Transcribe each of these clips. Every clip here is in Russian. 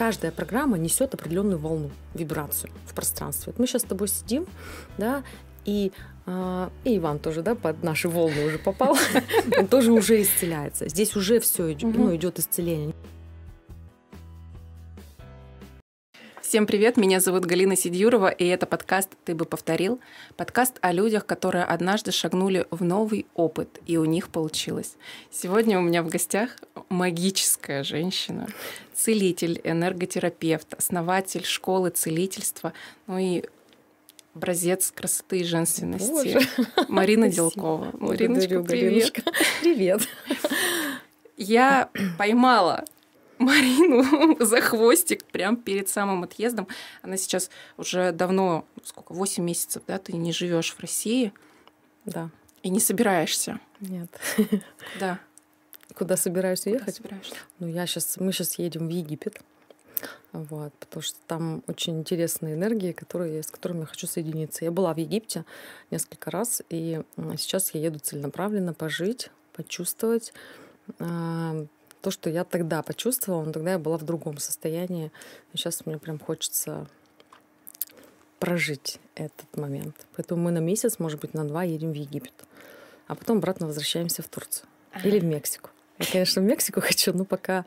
каждая программа несет определенную волну, вибрацию в пространстве. Вот мы сейчас с тобой сидим, да, и, э, и Иван тоже, да, под наши волны уже попал, он тоже уже исцеляется. Здесь уже все идет, ну, идет исцеление. Всем привет, меня зовут Галина Сидюрова, и это подкаст «Ты бы повторил». Подкаст о людях, которые однажды шагнули в новый опыт, и у них получилось. Сегодня у меня в гостях магическая женщина, целитель, энерготерапевт, основатель школы целительства, ну и образец красоты и женственности. Боже. Марина Делкова. Мариночка, привет. Привет. Я поймала Марину за хвостик прям перед самым отъездом. Она сейчас уже давно, сколько, 8 месяцев, да, ты не живешь в России. Да. И не собираешься. Нет. Да. Куда собираешься Куда ехать? Собираешься? Ну, я сейчас, мы сейчас едем в Египет. Вот, потому что там очень интересные энергии, которые, с которыми я хочу соединиться. Я была в Египте несколько раз, и сейчас я еду целенаправленно пожить, почувствовать а, то, что я тогда почувствовала, но тогда я была в другом состоянии. Сейчас мне прям хочется прожить этот момент. Поэтому мы на месяц, может быть, на два едем в Египет. А потом обратно возвращаемся в Турцию. Или в Мексику. Я, конечно, в Мексику хочу, но пока,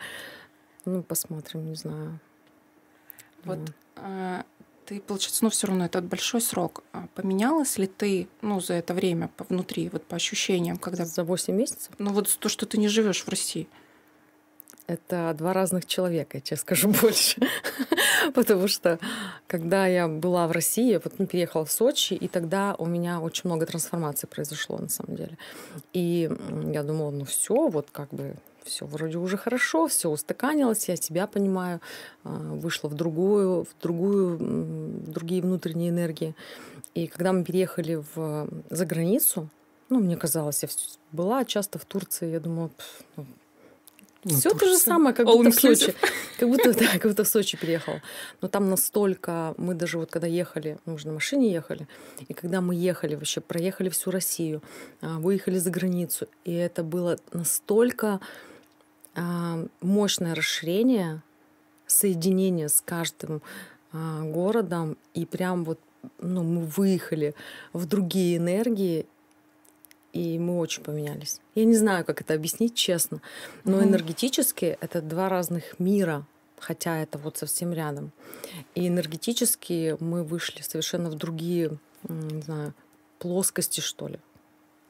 ну, посмотрим, не знаю. Вот а, ты, получается, ну, все равно это большой срок. А поменялась ли ты, ну, за это время внутри, вот по ощущениям, когда... За 8 месяцев? Ну, вот то, что ты не живешь в России. Это два разных человека, я тебе скажу больше. Потому что когда я была в России, вот ну, переехала в Сочи, и тогда у меня очень много трансформаций произошло на самом деле. И я думала, ну все, вот как бы все вроде уже хорошо, все устаканилось, я себя понимаю, а, вышла в другую, в другую, в другие внутренние энергии. И когда мы переехали в, за границу, ну, мне казалось, я была часто в Турции, я думала, ну, Все то же самое, как будто в Сочи. Как будто, да, как будто в Сочи переехала. Но там настолько... Мы даже вот когда ехали, мы уже на машине ехали, и когда мы ехали вообще, проехали всю Россию, а, выехали за границу, и это было настолько а, мощное расширение, соединение с каждым а, городом, и прям вот ну, мы выехали в другие энергии, и мы очень поменялись. Я не знаю, как это объяснить честно, но mm-hmm. энергетически это два разных мира, хотя это вот совсем рядом. И энергетически мы вышли совершенно в другие, не знаю, плоскости, что ли,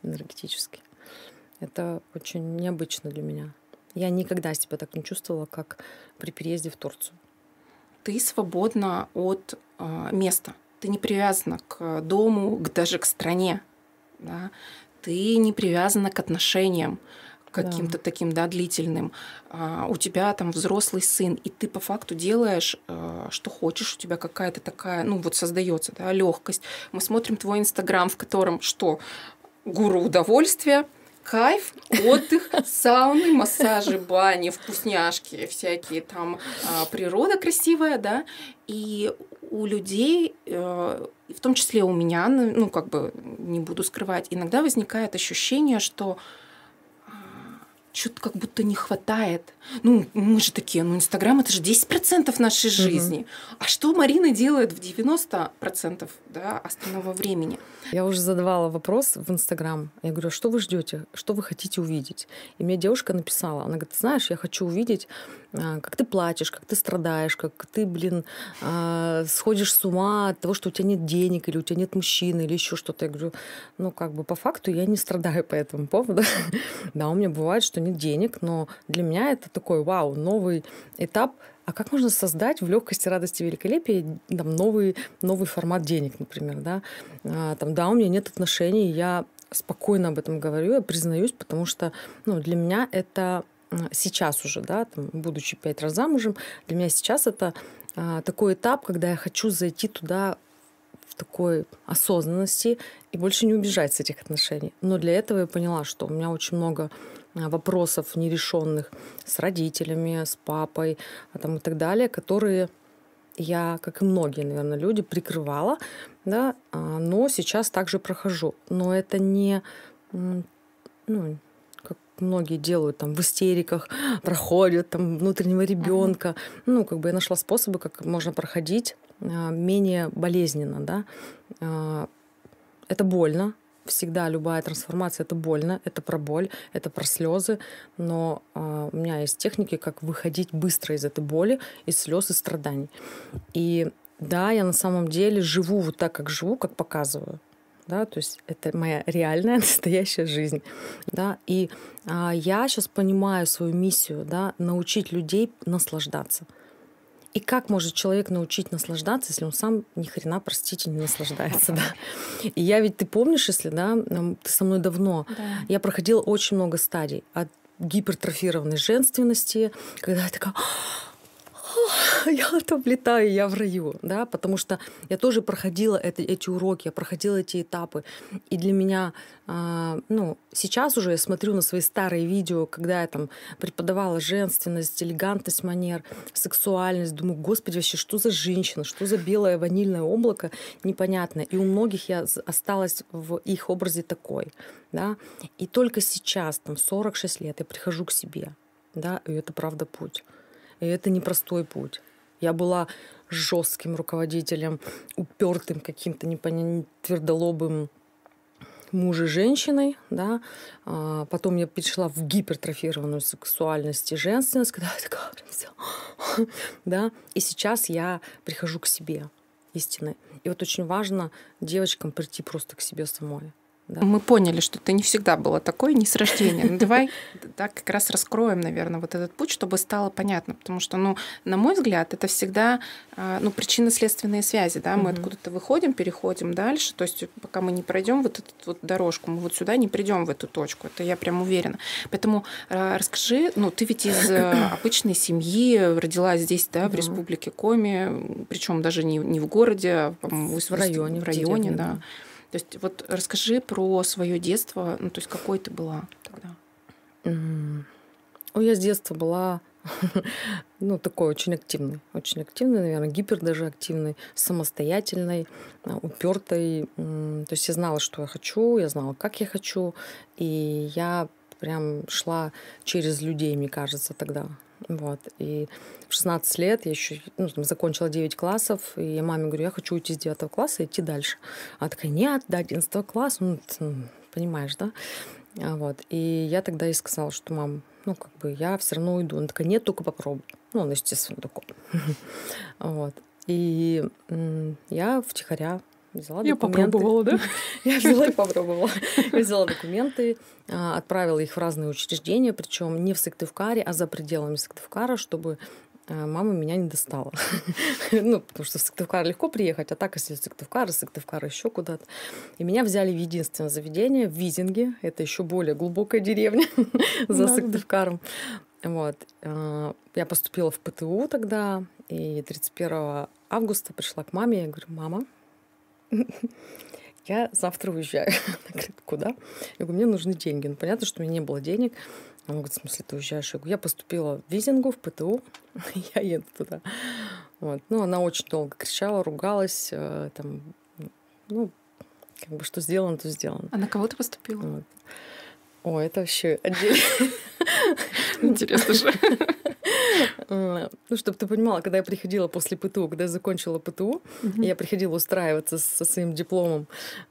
энергетически. Это очень необычно для меня. Я никогда себя так не чувствовала, как при переезде в Турцию. Ты свободна от э, места. Ты не привязана к дому, к, даже к стране. Да? Ты не привязана к отношениям каким-то да. таким, да, длительным. А, у тебя там взрослый сын, и ты по факту делаешь, а, что хочешь, у тебя какая-то такая, ну вот создается, да, легкость. Мы смотрим твой инстаграм, в котором что? Гуру удовольствия, кайф, отдых, сауны, массажи, бани, вкусняшки, всякие там а, природа красивая, да, и у людей, э, в том числе у меня, ну как бы не буду скрывать, иногда возникает ощущение, что что-то как будто не хватает. Ну, мы же такие, ну, Инстаграм это же 10% нашей жизни. Угу. А что Марина делает в 90% да, остального времени? Я уже задавала вопрос в Инстаграм. Я говорю, «А что вы ждете? Что вы хотите увидеть? И мне девушка написала, она говорит, знаешь, я хочу увидеть, а, как ты плачешь, как ты страдаешь, как ты, блин, а, сходишь с ума от того, что у тебя нет денег, или у тебя нет мужчины, или еще что-то. Я говорю, ну, как бы по факту я не страдаю по этому поводу. Да, у меня бывает, что нет денег, но для меня это такой, вау, новый этап а как можно создать в легкости, радости, великолепии там, новый, новый формат денег, например, да? А, там, да, у меня нет отношений, я спокойно об этом говорю, я признаюсь, потому что ну, для меня это сейчас уже, да, там, будучи пять раз замужем, для меня сейчас это а, такой этап, когда я хочу зайти туда в такой осознанности и больше не убежать с этих отношений. Но для этого я поняла, что у меня очень много вопросов нерешенных с родителями, с папой а там, и так далее, которые я, как и многие, наверное, люди, прикрывала, да, но сейчас также прохожу. Но это не, ну, как, многие делают там в истериках, проходят там внутреннего ребенка. Ну, как бы я нашла способы, как можно проходить а, менее болезненно, да. А, это больно, всегда любая трансформация это больно, это про боль, это про слезы, но э, у меня есть техники, как выходить быстро из этой боли, из слез и страданий. И да, я на самом деле живу вот так, как живу, как показываю. Да, то есть это моя реальная настоящая жизнь, да, и а, я сейчас понимаю свою миссию, да, научить людей наслаждаться. И как может человек научить наслаждаться, если он сам ни хрена, простите, не наслаждается, да? И я ведь, ты помнишь, если, да, ты со мной давно, да. я проходила очень много стадий от гипертрофированной женственности, когда я такая, я там летаю, я в раю, да, потому что я тоже проходила это, эти уроки, я проходила эти этапы, и для меня, э, ну, сейчас уже я смотрю на свои старые видео, когда я там преподавала женственность, элегантность манер, сексуальность, думаю, господи, вообще, что за женщина, что за белое ванильное облако, непонятно, и у многих я осталась в их образе такой, да, и только сейчас, там, 46 лет, я прихожу к себе, да, и это правда путь. И это непростой путь. Я была жестким руководителем, упертым каким-то непонятным твердолобым мужа женщиной, да, а потом я перешла в гипертрофированную сексуальность и женственность, когда я такая, все, да, и сейчас я прихожу к себе истины. И вот очень важно девочкам прийти просто к себе самой. Да. Мы поняли, что ты не всегда была такой, не с рождения. Ну, давай так как раз раскроем, наверное, вот этот путь, чтобы стало понятно. Потому что, ну, на мой взгляд, это всегда а, ну, причинно-следственные связи. Да? Мы угу. откуда-то выходим, переходим дальше. То есть, пока мы не пройдем вот эту вот дорожку, мы вот сюда не придем в эту точку. Это я прям уверена. Поэтому а, расскажи, ну, ты ведь из э, обычной семьи, родилась здесь, да, в республике Коми, причем даже не, не в городе, а в районе. В районе, да. То есть вот расскажи про свое детство, ну то есть какой ты была тогда? Ой, я с детства была ну, такой очень активный, очень активный, наверное, гипер даже активный, самостоятельный, а, упертой. То есть я знала, что я хочу, я знала, как я хочу, и я прям шла через людей, мне кажется, тогда. Вот. И в 16 лет я еще ну, там, закончила 9 классов, и я маме говорю, я хочу уйти с 9 класса и идти дальше. Она такая, нет, до 11 класса, ну, ты, понимаешь, да? А Вот. И я тогда ей сказала, что, мам, ну, как бы я все равно уйду. Она такая, нет, только попробуй. Ну, она, естественно, такой. Вот. И я втихаря взяла я документы. попробовала, да? Я взяла и попробовала. Я взяла документы, а, отправила их в разные учреждения, причем не в Сыктывкаре, а за пределами Сыктывкара, чтобы а, мама меня не достала. ну, потому что в Сыктывкар легко приехать, а так, если Сыктывкар, Сыктывкар еще куда-то. И меня взяли в единственное заведение в Визинге. Это еще более глубокая деревня за Сыктывкаром. Вот. А, я поступила в ПТУ тогда, и 31 августа пришла к маме, я говорю, мама, я завтра уезжаю. Она говорит, куда? Я говорю, мне нужны деньги. Ну, понятно, что у меня не было денег. Она говорит, в смысле, ты уезжаешь? Я говорю, я поступила в Визингу, в ПТУ, я еду туда. Вот. Ну, она очень долго кричала, ругалась, э, там, ну, как бы что сделано, то сделано. А на кого ты поступила? Вот. О, это вообще отдельно. Интересно же. Ну, чтобы ты понимала, когда я приходила после ПТУ, когда я закончила ПТУ, я приходила устраиваться со своим дипломом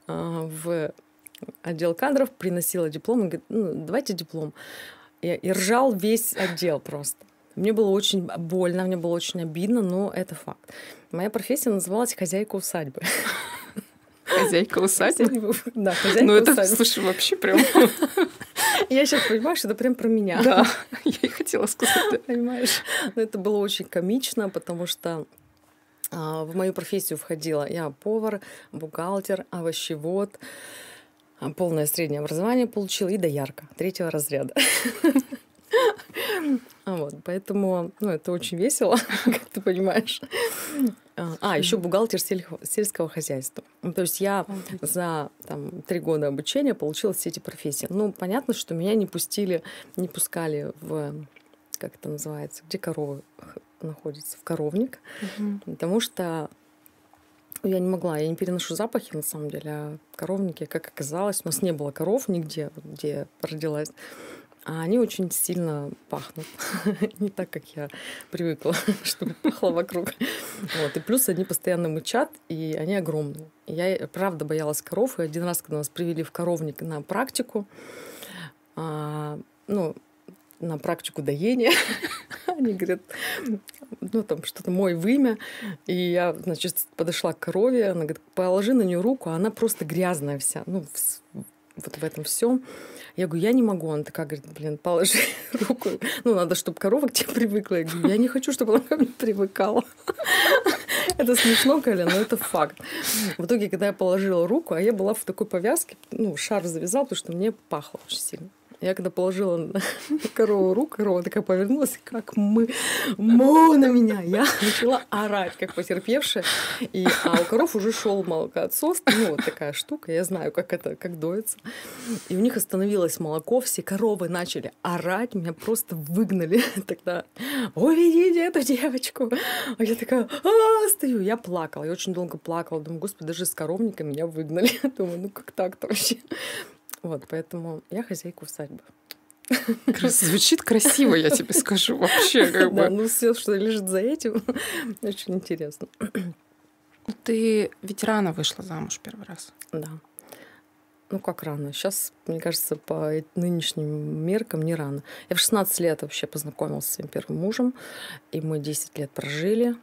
а, в отдел кадров, приносила диплом и говорит, ну, давайте диплом. И, и ржал весь отдел просто. Мне было очень больно, мне было очень обидно, но это факт. Моя профессия называлась хозяйка усадьбы. Хозяйка усадьбы? Да, хозяйка Ну это, слушай, вообще прям... Я сейчас понимаю, что это прям про меня. Да, я и хотела сказать, понимаешь. Но это было очень комично, потому что а, в мою профессию входила я повар, бухгалтер, овощевод, а, полное среднее образование получила и доярка третьего разряда. Вот, поэтому, ну, это очень весело, как ты понимаешь. А, еще бухгалтер сельского хозяйства. Ну, то есть я за там, три года обучения получила все эти профессии. Ну, понятно, что меня не пустили, не пускали в, как это называется, где коровы находятся, в коровник, угу. потому что я не могла, я не переношу запахи, на самом деле, а коровники, как оказалось, у нас не было коров нигде, где родилась. А они очень сильно пахнут. Не так, как я привыкла, чтобы пахло вокруг. Вот. И плюс они постоянно мычат, и они огромные. Я, правда, боялась коров. И один раз, когда нас привели в коровник на практику, а, ну, на практику доения. Они говорят, ну там что-то мой вымя. И я, значит, подошла к корове, она говорит, положи на нее руку, а она просто грязная вся. Ну, вот в этом всем. Я говорю, я не могу. Она такая говорит, блин, положи руку. Ну, надо, чтобы корова к тебе привыкла. Я говорю, я не хочу, чтобы она ко мне привыкала. Это смешно, Коля, но это факт. В итоге, когда я положила руку, а я была в такой повязке, ну, шар завязал, потому что мне пахло очень сильно. Я когда положила на корову руку, корова такая повернулась, как мы, му на меня. Я начала орать, как потерпевшая. И, а у коров уже шел молокоотсос, ну вот такая штука, я знаю, как это, как доится. И у них остановилось молоко, все коровы начали орать, меня просто выгнали тогда. Уведите эту девочку. А я такая, а, стою. Я плакала, я очень долго плакала. Думаю, господи, даже с коровниками меня выгнали. Думаю, ну как так-то вообще? Вот, поэтому я хозяйка усадьбы. Звучит красиво, я тебе скажу, вообще как бы. Да, ну все, что лежит за этим, очень интересно. Ты ведь рано вышла замуж первый раз. Да. Ну, как рано? Сейчас, мне кажется, по нынешним меркам не рано. Я в 16 лет вообще познакомилась с своим первым мужем, и мы 10 лет прожили.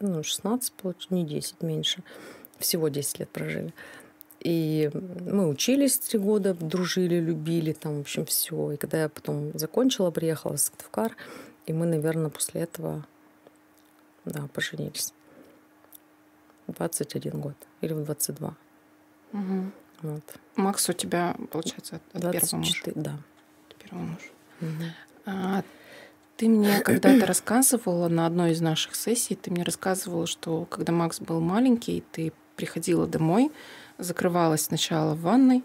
Ну, 16, не 10, меньше. Всего 10 лет прожили. И мы учились три года, дружили, любили, там, в общем, все. И когда я потом закончила, приехала в Сыктывкар, и мы, наверное, после этого, да, поженились. 21 год или в 22. Угу. Вот. Макс у тебя, получается, от, от 24, первого мужа? Да. От первого мужа. Угу. А, ты мне когда-то рассказывала на одной из наших сессий, ты мне рассказывала, что когда Макс был маленький, ты приходила домой, закрывалась сначала в ванной.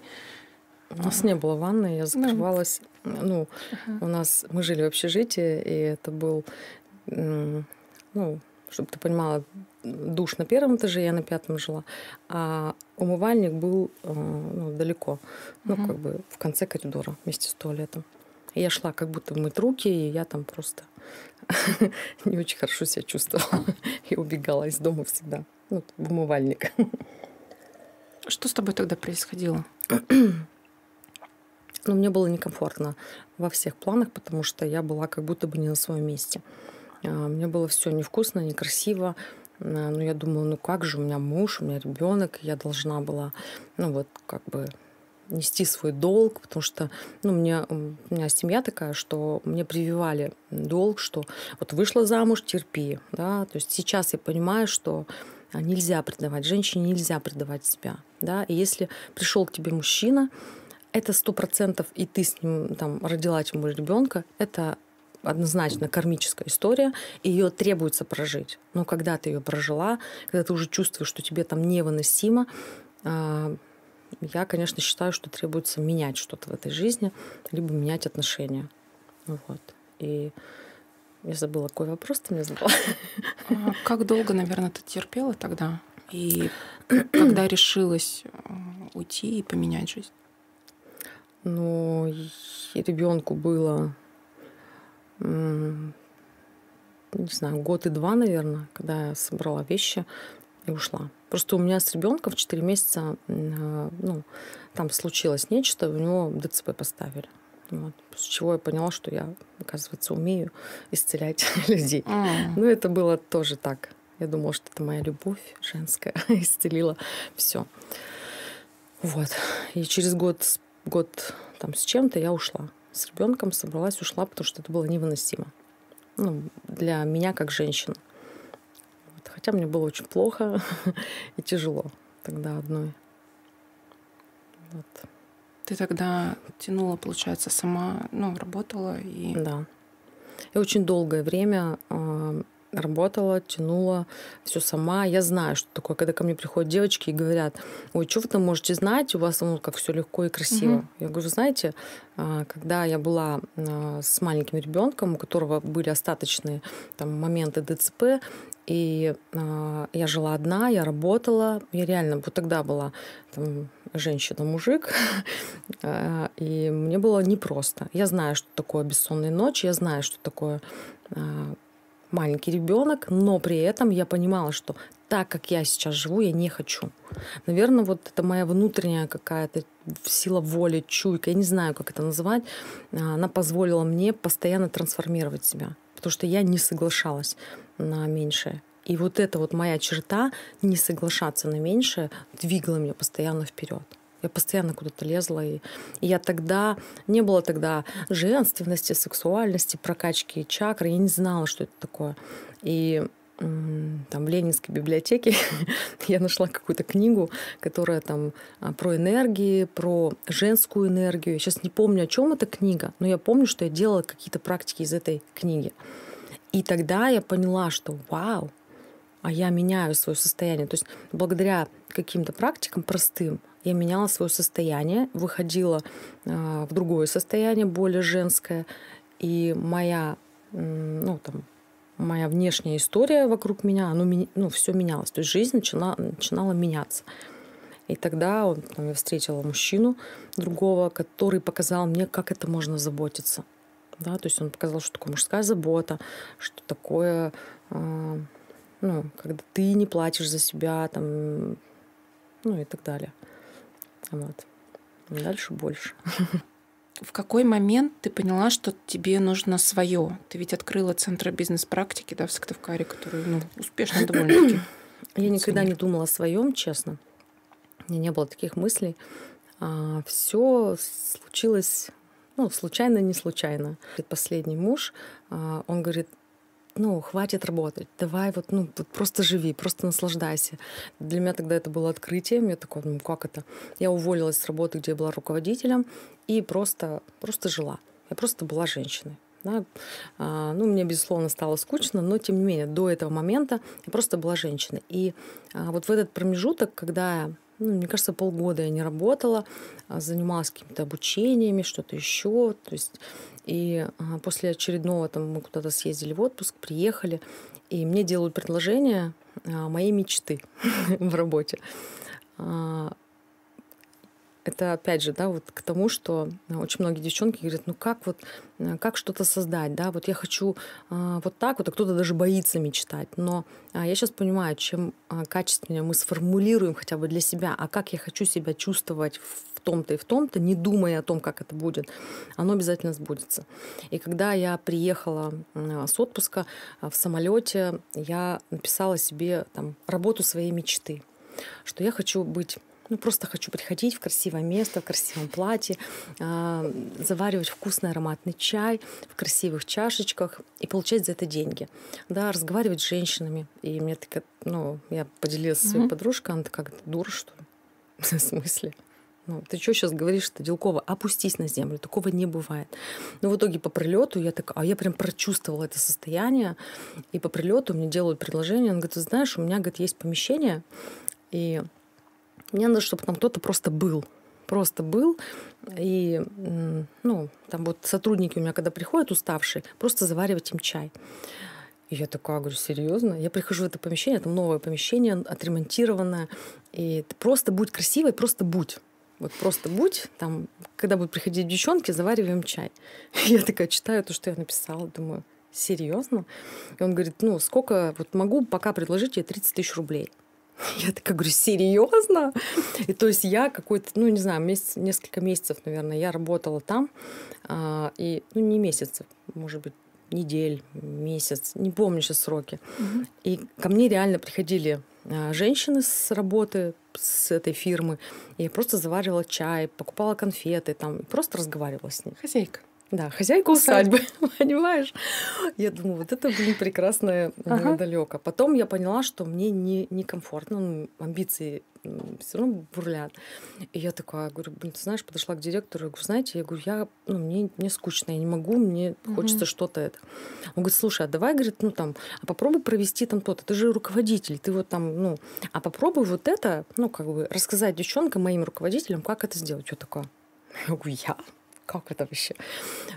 У нас не было ванны, я закрывалась. Да. Ну, ага. у нас мы жили в общежитии, и это был, ну, чтобы ты понимала, душ на первом этаже, я на пятом жила, а умывальник был э, ну, далеко, ну, угу. как бы в конце коридора вместе с туалетом. И я шла как будто мыть руки, и я там просто не очень хорошо себя чувствовала и убегала из дома всегда, ну, в умывальник. Что с тобой тогда происходило? Ну, мне было некомфортно во всех планах, потому что я была как будто бы не на своем месте. А, мне было все невкусно, некрасиво. А, ну, я думала, ну как же, у меня муж, у меня ребенок, я должна была, ну вот, как бы нести свой долг, потому что ну, мне, у меня семья такая, что мне прививали долг, что вот вышла замуж, терпи. Да? То есть сейчас я понимаю, что нельзя предавать, женщине нельзя предавать себя. Да? И если пришел к тебе мужчина, это сто процентов, и ты с ним там родила ему ребенка, это однозначно кармическая история, и ее требуется прожить. Но когда ты ее прожила, когда ты уже чувствуешь, что тебе там невыносимо, а, я, конечно, считаю, что требуется менять что-то в этой жизни, либо менять отношения. Вот. И я забыла, какой вопрос ты мне задала. А как долго, наверное, ты терпела тогда? И когда решилась э, уйти и поменять жизнь? Ну, ребенку было, не знаю, год и два, наверное, когда я собрала вещи и ушла. Просто у меня с ребенком в 4 месяца, э, ну, там случилось нечто, у него ДЦП поставили. Вот. После чего я поняла, что я, оказывается, умею исцелять людей. Mm. Ну, это было тоже так. Я думала, что это моя любовь женская исцелила все. Вот. И через год, год там с чем-то я ушла. С ребенком собралась, ушла, потому что это было невыносимо. Ну, для меня как женщины. Вот. Хотя мне было очень плохо и тяжело тогда одной. Вот. Ты тогда тянула, получается, сама, ну, работала и... Да. Я очень долгое время э, работала, тянула все сама. Я знаю, что такое, когда ко мне приходят девочки и говорят, ой, что вы там можете знать, у вас ну, как все легко и красиво. Угу. Я говорю, знаете, э, когда я была э, с маленьким ребенком, у которого были остаточные там, моменты ДЦП, и я жила одна, я работала, я реально вот тогда была там, женщина-мужик, а, и мне было непросто. Я знаю, что такое бессонные ночи, я знаю, что такое а, маленький ребенок, но при этом я понимала, что так, как я сейчас живу, я не хочу. Наверное, вот это моя внутренняя какая-то сила воли, чуйка, я не знаю, как это называть, она позволила мне постоянно трансформировать себя, потому что я не соглашалась на меньшее. И вот эта вот моя черта не соглашаться на меньшее двигала меня постоянно вперед. Я постоянно куда-то лезла. И, я тогда... Не было тогда женственности, сексуальности, прокачки чакры. Я не знала, что это такое. И там в Ленинской библиотеке я нашла какую-то книгу, которая там а, про энергии, про женскую энергию. Я сейчас не помню, о чем эта книга, но я помню, что я делала какие-то практики из этой книги. И тогда я поняла, что вау, а я меняю свое состояние. То есть благодаря каким-то практикам простым я меняла свое состояние, выходила э, в другое состояние, более женское, и моя, ну там, моя внешняя история вокруг меня, оно, ну, все менялось. То есть жизнь начала, начинала меняться. И тогда он, там, я встретила мужчину другого, который показал мне, как это можно заботиться. Да, то есть он показал, что такое мужская забота, что такое э, ну, когда ты не платишь за себя, там, ну и так далее. Вот. Дальше больше. В какой момент ты поняла, что тебе нужно свое? Ты ведь открыла центр бизнес-практики да, в Сыктывкаре, который ну, успешно довольно-таки. Я никогда не думала о своем, честно. У меня не было таких мыслей. А, все случилось, ну, случайно, не случайно. Последний муж, а, он говорит, ну, хватит работать, давай вот, ну, вот просто живи, просто наслаждайся. Для меня тогда это было открытием, я такой, ну, как это? Я уволилась с работы, где я была руководителем, и просто, просто жила. Я просто была женщиной. Да? А, ну, мне, безусловно, стало скучно, но, тем не менее, до этого момента я просто была женщиной. И а, вот в этот промежуток, когда ну, мне кажется, полгода я не работала, а занималась какими-то обучениями, что-то еще. То есть и а, после очередного там мы куда-то съездили в отпуск, приехали, и мне делают предложение а, моей мечты в работе. А, это опять же, да, вот к тому, что очень многие девчонки говорят, ну как вот, как что-то создать, да, вот я хочу э, вот так вот, а кто-то даже боится мечтать. Но э, я сейчас понимаю, чем э, качественнее мы сформулируем хотя бы для себя, а как я хочу себя чувствовать в том-то и в том-то, не думая о том, как это будет, оно обязательно сбудется. И когда я приехала с отпуска в самолете, я написала себе там работу своей мечты, что я хочу быть ну, просто хочу приходить в красивое место, в красивом платье, э, заваривать вкусный ароматный чай в красивых чашечках и получать за это деньги. Да, разговаривать с женщинами. И мне так, ну, я поделилась со своей mm-hmm. подружкой, она такая, дура, что ли? В смысле? Ну, ты что сейчас говоришь, что Делкова, опустись на землю, такого не бывает. Но в итоге по прилету я так, а я прям прочувствовала это состояние, и по прилету мне делают предложение, он говорит, ты знаешь, у меня, говорит, есть помещение, и мне надо, чтобы там кто-то просто был. Просто был. И, ну, там вот сотрудники у меня, когда приходят уставшие, просто заваривать им чай. И я такая говорю, серьезно? Я прихожу в это помещение, там новое помещение, отремонтированное. И просто будь красивой, просто будь. Вот просто будь, там, когда будут приходить девчонки, завариваем чай. Я такая читаю то, что я написала, думаю, серьезно? И он говорит, ну, сколько, вот могу пока предложить тебе 30 тысяч рублей. Я такая говорю, серьезно? И то есть я какой-то, ну, не знаю, месяц, несколько месяцев, наверное, я работала там, а, и, ну, не месяцев, может быть, недель, месяц, не помню сейчас сроки. Угу. И ко мне реально приходили а, женщины с работы, с этой фирмы, и я просто заваривала чай, покупала конфеты, там, просто разговаривала с ней. Хозяйка. Да, хозяйка усадьбы, понимаешь? Я думаю, вот это, блин, прекрасное ага. далеко. Потом я поняла, что мне не, некомфортно, ну, амбиции все равно бурлят. И я такая, говорю, блин, ты знаешь, подошла к директору, я говорю, знаете, я говорю, я, ну, мне, мне скучно, я не могу, мне угу. хочется что-то это. Он говорит, слушай, а давай, говорит, ну там, а попробуй провести там то-то, ты же руководитель, ты вот там, ну, а попробуй вот это, ну, как бы рассказать девчонкам, моим руководителям, как это сделать. Что такое? Я говорю, я? Как это вообще?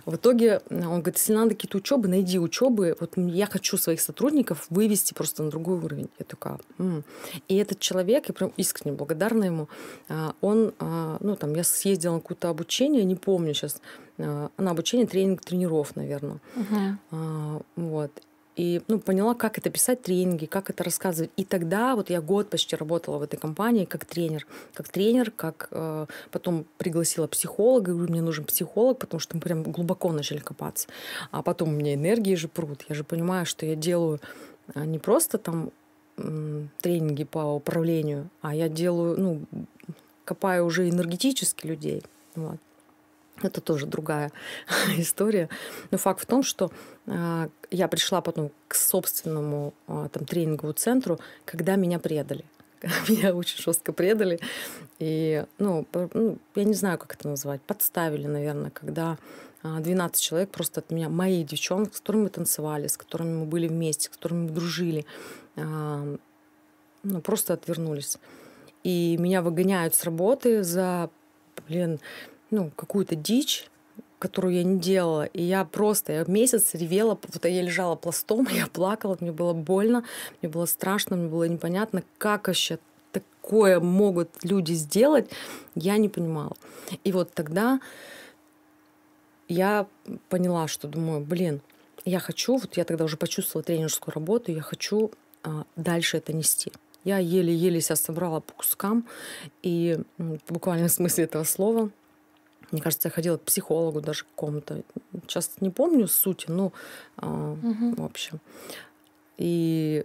В итоге он говорит, если надо какие-то учебы, найди учебы. Вот я хочу своих сотрудников вывести просто на другой уровень. Я такая, М". И этот человек, я прям искренне благодарна ему, а, он, а, ну там, я съездила на какое-то обучение, не помню сейчас, на обучение тренинг тренеров, наверное. Угу. Вот и ну, поняла, как это писать тренинги, как это рассказывать. И тогда вот я год почти работала в этой компании как тренер. Как тренер, как э, потом пригласила психолога, говорю, мне нужен психолог, потому что мы прям глубоко начали копаться. А потом у меня энергии же прут. Я же понимаю, что я делаю а, не просто там тренинги по управлению, а я делаю, ну, копаю уже энергетически людей. Вот. Это тоже другая история. Но факт в том, что э, я пришла потом к собственному э, там, тренинговому центру, когда меня предали. Меня очень жестко предали. И, ну, ну, я не знаю, как это назвать, подставили, наверное, когда 12 человек просто от меня, мои девчонки, с которыми мы танцевали, с которыми мы были вместе, с которыми мы дружили, ну, просто отвернулись. И меня выгоняют с работы за, блин, ну, какую-то дичь, которую я не делала. И я просто, я месяц ревела, вот я лежала пластом, я плакала, мне было больно, мне было страшно, мне было непонятно, как вообще такое могут люди сделать, я не понимала. И вот тогда я поняла, что думаю, блин, я хочу, вот я тогда уже почувствовала тренерскую работу, я хочу а, дальше это нести. Я еле-еле себя собрала по кускам, и в смысле этого слова мне кажется, я ходила к психологу даже к какому-то. Сейчас не помню сути, но угу. в общем. И,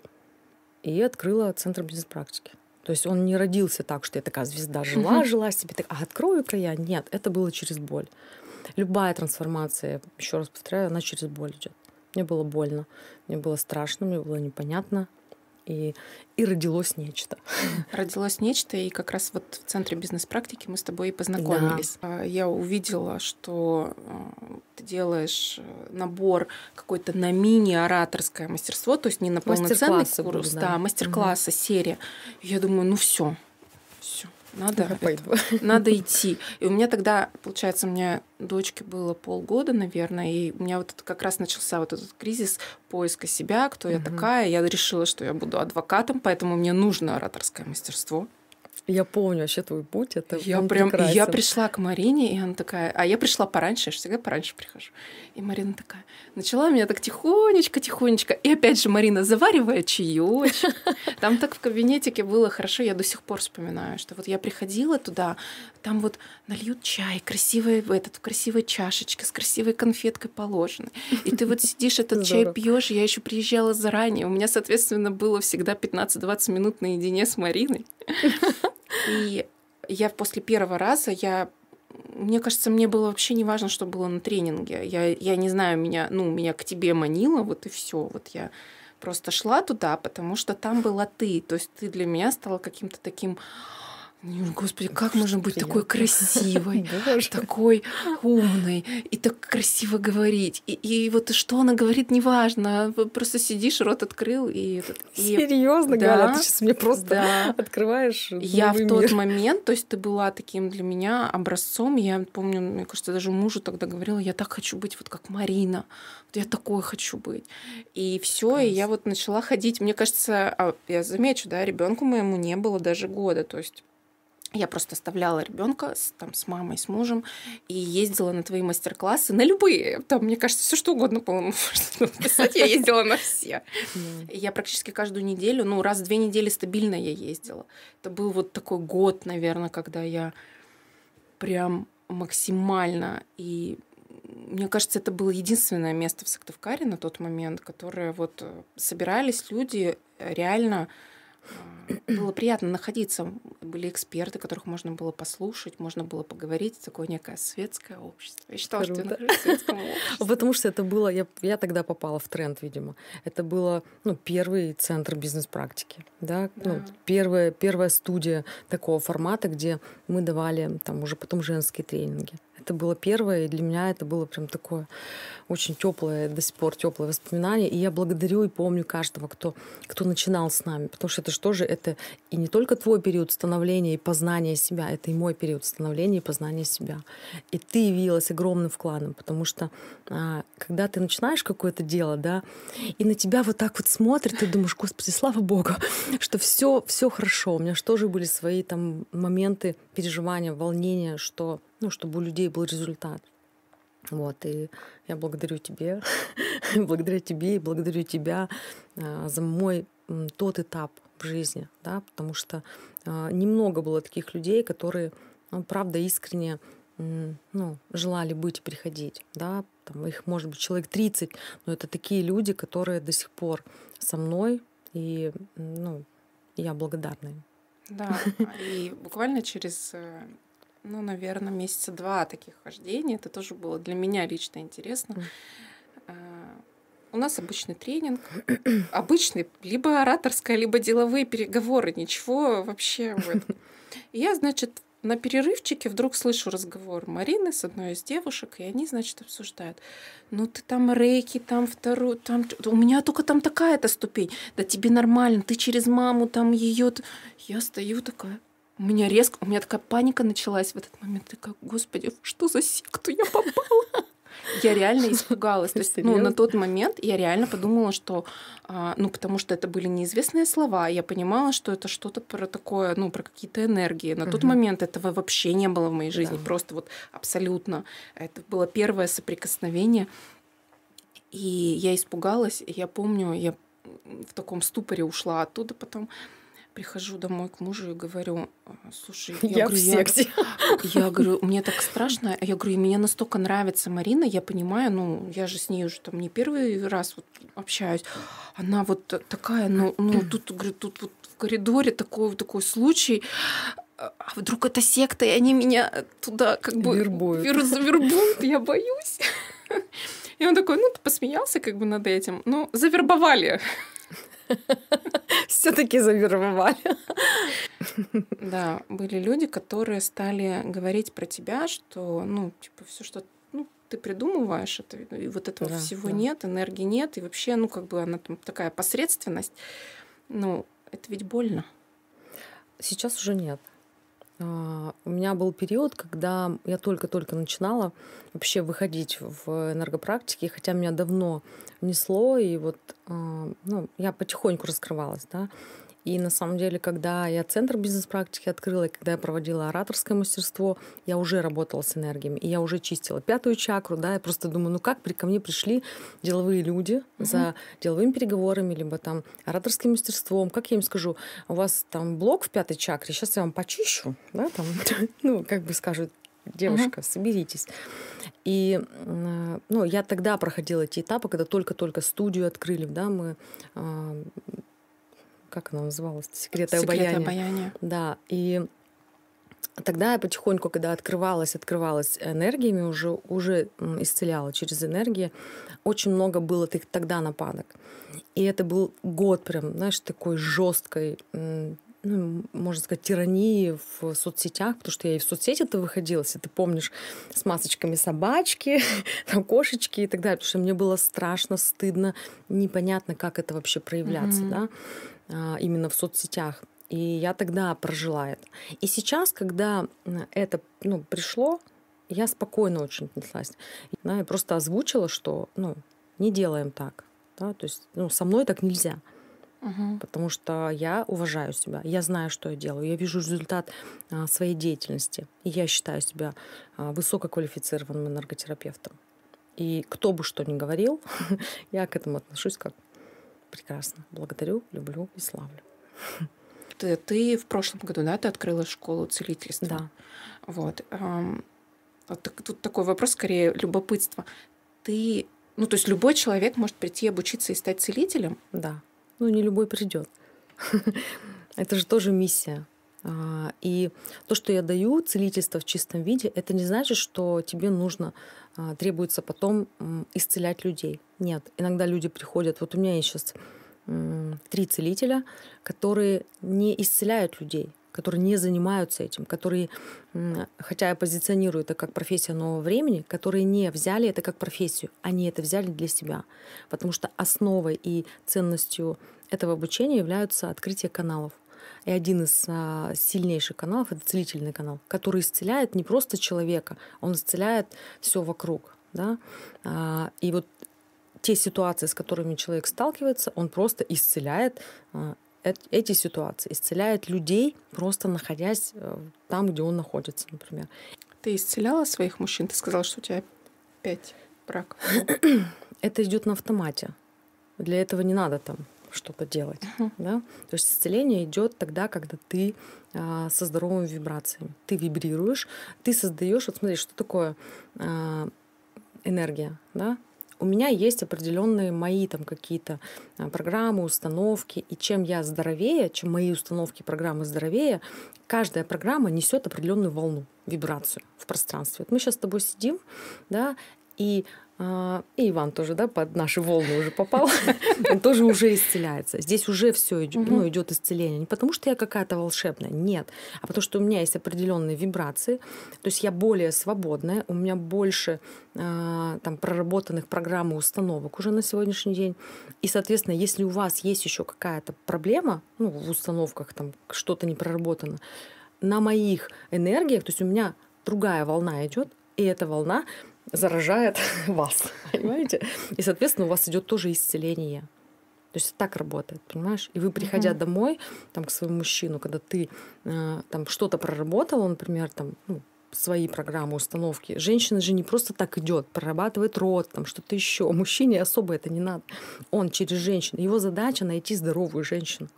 и открыла центр бизнес-практики. То есть он не родился так, что я такая звезда жила, угу. жила себе, так, а открою-ка я. Нет, это было через боль. Любая трансформация, еще раз повторяю, она через боль идет. Мне было больно, мне было страшно, мне было непонятно, и, и родилось нечто. Родилось нечто, и как раз вот в центре бизнес-практики мы с тобой и познакомились. Да. Я увидела, что э, ты делаешь э, набор какой-то на мини-ораторское мастерство, то есть не на полноценный курс, были, да, да мастер-классы, угу. серия. Я думаю, ну все, все, надо, это, надо идти. И у меня тогда, получается, у меня дочке было полгода, наверное, и у меня вот как раз начался вот этот кризис поиска себя, кто я такая. Я решила, что я буду адвокатом, поэтому мне нужно ораторское мастерство. Я помню вообще твой путь, это я прям, прекрасен. я пришла к Марине, и она такая, а я пришла пораньше, я же всегда пораньше прихожу. И Марина такая, начала меня так тихонечко, тихонечко, и опять же Марина, заваривая чаечек. Там так в кабинетике было хорошо, я до сих пор вспоминаю, что вот я приходила туда, там вот нальют чай, красивый в этот, в красивой чашечке, с красивой конфеткой положенной. И ты вот сидишь, этот чай пьешь, я еще приезжала заранее. У меня, соответственно, было всегда 15-20 минут наедине с Мариной. И я после первого раза, я мне кажется, мне было вообще не важно, что было на тренинге. Я, я не знаю, меня, ну, меня к тебе манило, вот и все. Вот я просто шла туда, потому что там была ты. То есть ты для меня стала каким-то таким Господи, как можно быть такой красивой, такой умной и так красиво говорить? И, и вот что она говорит, неважно. Просто сидишь, рот открыл и... и... Серьезно, да, Галя, ты сейчас мне просто да. открываешь Я в тот момент, то есть ты была таким для меня образцом. Я помню, мне кажется, даже мужу тогда говорила, я так хочу быть вот как Марина. Я такой хочу быть. И все, и я вот начала ходить. Мне кажется, а, я замечу, да, ребенку моему не было даже года. То есть я просто оставляла ребенка с, там, с мамой, с мужем и ездила на твои мастер-классы, на любые. Там, мне кажется, все что угодно, по-моему, можно написать. Я ездила на все. Я практически каждую неделю, ну, раз в две недели стабильно я ездила. Это был вот такой год, наверное, когда я прям максимально и мне кажется, это было единственное место в Сыктывкаре на тот момент, которое вот э, собирались люди реально было приятно находиться. Были эксперты, которых можно было послушать, можно было поговорить. Такое некое светское общество. Я считала, Круто. что я нахожусь в светском обществе. Потому что это было... Я, я тогда попала в тренд, видимо. Это было ну, первый центр бизнес-практики. Да? Да. Ну, первая, первая студия такого формата, где мы давали там уже потом женские тренинги. Это было первое, и для меня это было прям такое очень теплое, до сих пор теплое воспоминание. И я благодарю и помню каждого, кто, кто начинал с нами. Потому что это что же, это и не только твой период становления и познания себя, это и мой период становления и познания себя. И ты явилась огромным вкладом, потому что а, когда ты начинаешь какое-то дело, да, и на тебя вот так вот смотрят, ты думаешь, господи, слава богу, что все, все хорошо. У меня же тоже были свои там моменты переживания, волнения, что, ну, чтобы у людей был результат. Вот, и я благодарю тебе, благодаря тебе и благодарю тебя а, за мой тот этап в жизни, да, потому что а, немного было таких людей, которые, ну, правда, искренне ну, желали быть приходить, да, там их может быть человек 30, но это такие люди, которые до сих пор со мной, и, ну, я благодарна им. Да, и буквально через э, ну, наверное, месяца два таких хождений. Это тоже было для меня лично интересно. А, у нас обычный тренинг, обычный, либо ораторская, либо деловые переговоры, ничего вообще в этом. И я, значит, на перерывчике вдруг слышу разговор Марины с одной из девушек, и они, значит, обсуждают. Ну, ты там рейки, там вторую, там... У меня только там такая-то ступень. Да тебе нормально, ты через маму там ее... Я стою такая, у меня резко, у меня такая паника началась в этот момент. Такая, господи, что за секту я попала? Я реально испугалась. То есть, ну, на тот момент я реально подумала, что, а, ну, потому что это были неизвестные слова, я понимала, что это что-то про такое, ну, про какие-то энергии. На тот момент этого вообще не было в моей жизни, да. просто вот абсолютно. Это было первое соприкосновение. И я испугалась, и я помню, я в таком ступоре ушла оттуда потом прихожу домой к мужу и говорю, «А, слушай, я, я говорю, в секте. Я, я говорю, мне так страшно. Я говорю, мне настолько нравится Марина, я понимаю, ну, я же с ней уже там не первый раз вот общаюсь. Она вот такая, ну, ну тут, говорю, тут вот в коридоре такой, такой случай а вдруг это секта, и они меня туда как бы вербуют, завербуют, я боюсь. И он такой, ну, ты посмеялся как бы над этим. Ну, завербовали. Все-таки завербовали. Да, были люди, которые стали говорить про тебя, что, ну, типа, все, что ну, ты придумываешь, это, и вот этого да, всего да. нет, энергии нет, и вообще, ну, как бы она там такая посредственность. Ну, это ведь больно. Сейчас уже нет. А, у меня был период, когда я только-только начинала вообще выходить в энергопрактики, хотя меня давно несло, и вот а, ну, я потихоньку раскрывалась, да. И на самом деле, когда я центр бизнес-практики открыла, и когда я проводила ораторское мастерство, я уже работала с энергиями, и я уже чистила пятую чакру, да, я просто думаю, ну как при, ко мне пришли деловые люди угу. за деловыми переговорами, либо там ораторским мастерством, как я им скажу, у вас там блок в пятой чакре, сейчас я вам почищу, да, там, ну, как бы скажут, девушка, угу. соберитесь. И ну, я тогда проходила эти этапы, когда только-только студию открыли, да, мы а, как она называлась? Секреты, Секреты обаяния. обаяния. Да, и тогда я потихоньку, когда открывалась, открывалась энергиями, уже, уже исцеляла через энергии, очень много было тогда нападок. И это был год прям, знаешь, такой жесткой ну, можно сказать, тирании в соцсетях, потому что я и в соцсети-то выходила, если ты помнишь, с масочками собачки, там кошечки и так далее, потому что мне было страшно, стыдно, непонятно, как это вообще проявляться, mm-hmm. да. А, именно в соцсетях. И я тогда прожила это. И сейчас, когда это ну, пришло, я спокойно очень отнеслась. Да, я просто озвучила, что ну, не делаем так. Да, то есть ну, со мной так нельзя. Угу. Потому что я уважаю себя, я знаю, что я делаю, я вижу результат а, своей деятельности. И я считаю себя а, высококвалифицированным энерготерапевтом. И кто бы что ни говорил, я к этому отношусь как прекрасно. Благодарю, люблю и славлю. Ты, ты в прошлом году, да, ты открыла школу целительства? Да. Вот. тут такой вопрос, скорее, любопытство. Ты, ну, то есть любой человек может прийти обучиться и стать целителем? Да. Ну, не любой придет. Это же тоже миссия. А, и то, что я даю, целительство в чистом виде, это не значит, что тебе нужно, а, требуется потом исцелять людей. Нет, иногда люди приходят, вот у меня есть сейчас три целителя, которые не исцеляют людей, которые не занимаются этим, которые, хотя я позиционирую это как профессия нового времени, которые не взяли это как профессию, они это взяли для себя. Потому что основой и ценностью этого обучения являются открытие каналов. И один из а, сильнейших каналов это целительный канал, который исцеляет не просто человека, он исцеляет все вокруг. Да? А, и вот те ситуации, с которыми человек сталкивается, он просто исцеляет а, эти ситуации, исцеляет людей, просто находясь э, там, где он находится, например. Ты исцеляла своих мужчин? Ты сказала, что у тебя пять браков. Это идет на автомате. Для этого не надо там что-то делать. Uh-huh. Да? То есть исцеление идет тогда, когда ты а, со здоровыми вибрациями. Ты вибрируешь, ты создаешь. Вот смотри, что такое а, энергия, да? у меня есть определенные мои там какие-то а, программы, установки, и чем я здоровее, чем мои установки, программы здоровее, каждая программа несет определенную волну, вибрацию в пространстве. Вот мы сейчас с тобой сидим, да, и и Иван тоже, да, под наши волны уже попал, он тоже уже исцеляется. Здесь уже все ну, идет исцеление. Не потому что я какая-то волшебная, нет, а потому что у меня есть определенные вибрации, то есть я более свободная, у меня больше а, там проработанных программ и установок уже на сегодняшний день. И, соответственно, если у вас есть еще какая-то проблема, ну, в установках там что-то не проработано, на моих энергиях, то есть у меня другая волна идет, и эта волна заражает вас, понимаете? И, соответственно, у вас идет тоже исцеление. То есть так работает, понимаешь? И вы, приходя uh-huh. домой, там, к своему мужчину, когда ты э, там что-то проработала, например, там, ну, свои программы, установки. Женщина же не просто так идет, прорабатывает рот, там что-то еще. Мужчине особо это не надо. Он через женщину. Его задача найти здоровую женщину,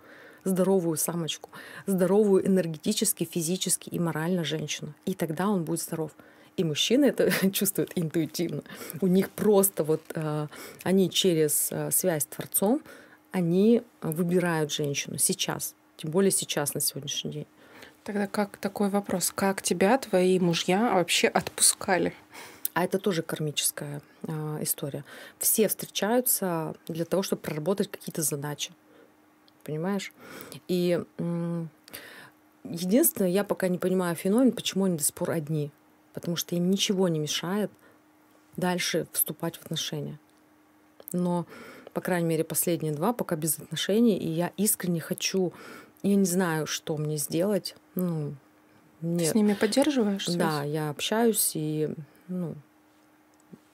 здоровую самочку, здоровую энергетически, физически и морально женщину. И тогда он будет здоров. И мужчины это чувствуют интуитивно. У них просто вот э, они через э, связь с Творцом, они выбирают женщину сейчас. Тем более сейчас, на сегодняшний день. Тогда как такой вопрос? Как тебя твои мужья вообще отпускали? А это тоже кармическая э, история. Все встречаются для того, чтобы проработать какие-то задачи. Понимаешь? И э, единственное, я пока не понимаю феномен, почему они до сих пор одни потому что им ничего не мешает дальше вступать в отношения. Но, по крайней мере, последние два пока без отношений, и я искренне хочу, я не знаю, что мне сделать. Ну, мне... С ними поддерживаешь связь? Да, я общаюсь, и ну,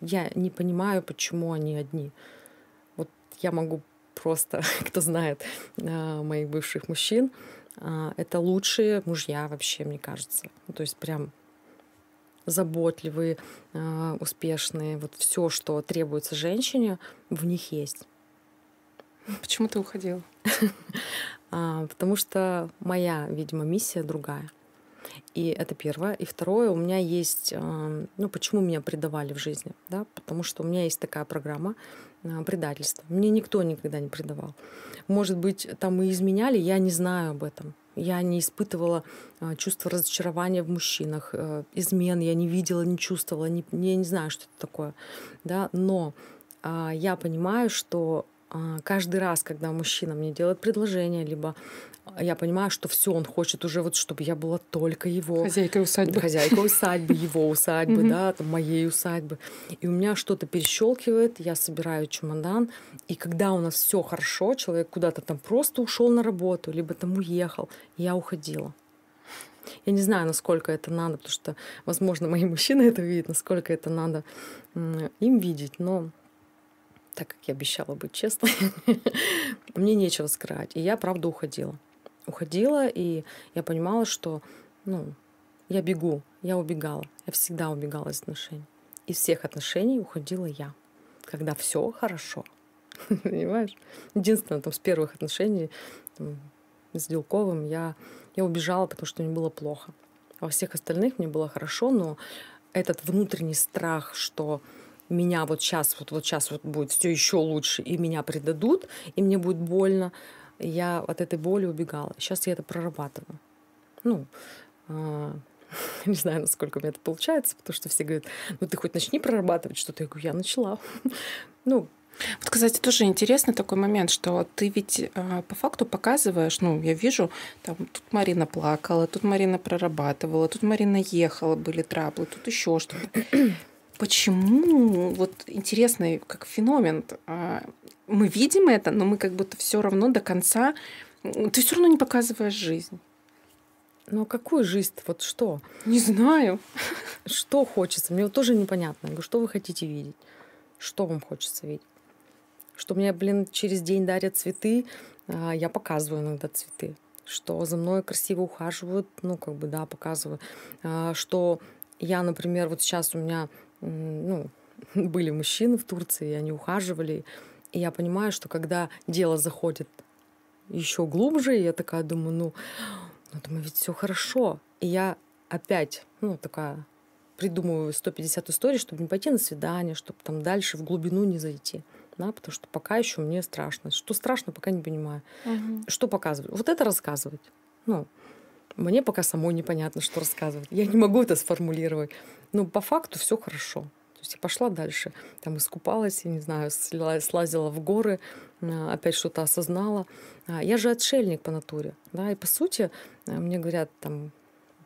я не понимаю, почему они одни. Вот я могу просто, кто знает а, моих бывших мужчин, а, это лучшие мужья вообще, мне кажется. То есть прям заботливые, а, успешные. Вот все, что требуется женщине, в них есть. Почему ты уходила? А, потому что моя, видимо, миссия другая. И это первое. И второе, у меня есть, а, ну почему меня предавали в жизни, да, потому что у меня есть такая программа предательства. Мне никто никогда не предавал. Может быть, там и изменяли, я не знаю об этом. Я не испытывала а, чувство разочарования в мужчинах, э, измен я не видела, не чувствовала, не, я не знаю, что это такое. Да? Но а, я понимаю, что каждый раз, когда мужчина мне делает предложение, либо я понимаю, что все, он хочет уже вот, чтобы я была только его. Хозяйкой усадьбы. Хозяйкой усадьбы, его усадьбы, да, там, моей усадьбы. И у меня что-то перещелкивает, я собираю чемодан, и когда у нас все хорошо, человек куда-то там просто ушел на работу, либо там уехал, я уходила. Я не знаю, насколько это надо, потому что, возможно, мои мужчины это видят, насколько это надо им видеть, но так как я обещала быть честной, мне нечего скрывать. И я, правда, уходила. Уходила, и я понимала, что ну, я бегу, я убегала. Я всегда убегала из отношений. Из всех отношений уходила я, когда все хорошо. Понимаешь? Единственное, там, с первых отношений там, с Делковым я, я убежала, потому что мне было плохо. А во всех остальных мне было хорошо, но этот внутренний страх, что меня вот сейчас, вот, вот сейчас вот будет все еще лучше, и меня предадут, и мне будет больно, я от этой боли убегала. Сейчас я это прорабатываю. Ну, э, не знаю, насколько у меня это получается, потому что все говорят, ну ты хоть начни прорабатывать что-то. Я говорю, я начала. ну, Вот, кстати, тоже интересный такой момент, что ты ведь э, по факту показываешь, ну, я вижу, там, тут Марина плакала, тут Марина прорабатывала, тут Марина ехала, были траблы, тут еще что-то. Почему, вот интересный как феномен, э, мы видим это, но мы как будто все равно до конца, ты все равно не показываешь жизнь. Ну, а какую жизнь? Вот что? Не знаю. Что хочется? Мне вот тоже непонятно. Я говорю, что вы хотите видеть? Что вам хочется видеть? Что мне, блин, через день дарят цветы, а, я показываю иногда цветы. Что за мной красиво ухаживают, ну, как бы, да, показываю. А, что я, например, вот сейчас у меня, ну, были мужчины в Турции, они ухаживали, и я понимаю, что когда дело заходит еще глубже, я такая думаю, ну, ну думаю, ведь все хорошо. И я опять, ну, такая придумываю 150 историй, чтобы не пойти на свидание, чтобы там дальше в глубину не зайти. Да, потому что пока еще мне страшно. Что страшно, пока не понимаю. Угу. Что показывать? Вот это рассказывать. Ну, мне пока самой непонятно, что рассказывать. Я не могу это сформулировать. Но по факту все хорошо. То есть я пошла дальше, там искупалась, я не знаю, слазила в горы, а, опять что-то осознала. А, я же отшельник по натуре, да, и по сути а, мне говорят там,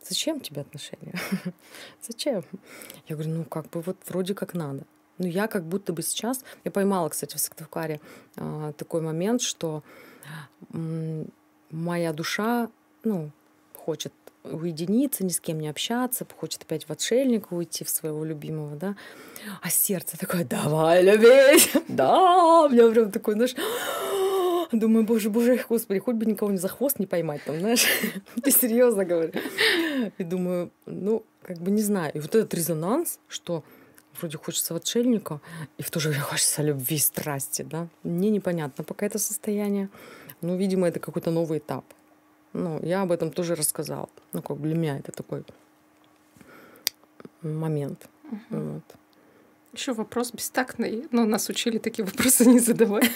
зачем тебе отношения? зачем? Я говорю, ну как бы вот вроде как надо. Ну я как будто бы сейчас, я поймала, кстати, в Сыктывкаре такой момент, что моя душа, ну, хочет уединиться, ни с кем не общаться, хочет опять в отшельник уйти, в своего любимого, да. А сердце такое, давай любить, да, у меня прям такой, знаешь, Думаю, боже, боже, господи, хоть бы никого не за хвост не поймать там, знаешь. Ты серьезно говорю. И думаю, ну, как бы не знаю. И вот этот резонанс, что вроде хочется в отшельника, и в то же время хочется любви, страсти, да. Мне непонятно пока это состояние. Ну, видимо, это какой-то новый этап. Ну, я об этом тоже рассказала. Ну, как для меня это такой момент. Угу. Вот. Еще вопрос бестактный, но нас учили такие вопросы не задавать.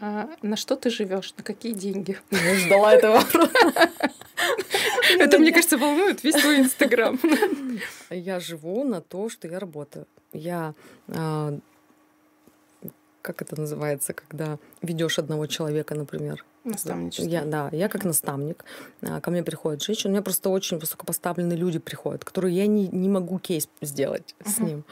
А, на что ты живешь? На какие деньги? Я ждала этого вопроса. Это, мне кажется, волнует весь твой Инстаграм. Я живу на то, что я работаю. Я а, как это называется, когда ведешь одного человека, например. Наставничество. Я, да, я как наставник. А, ко мне приходят женщины. У меня просто очень высокопоставленные люди приходят, которые я не, не могу кейс сделать uh-huh. с ним.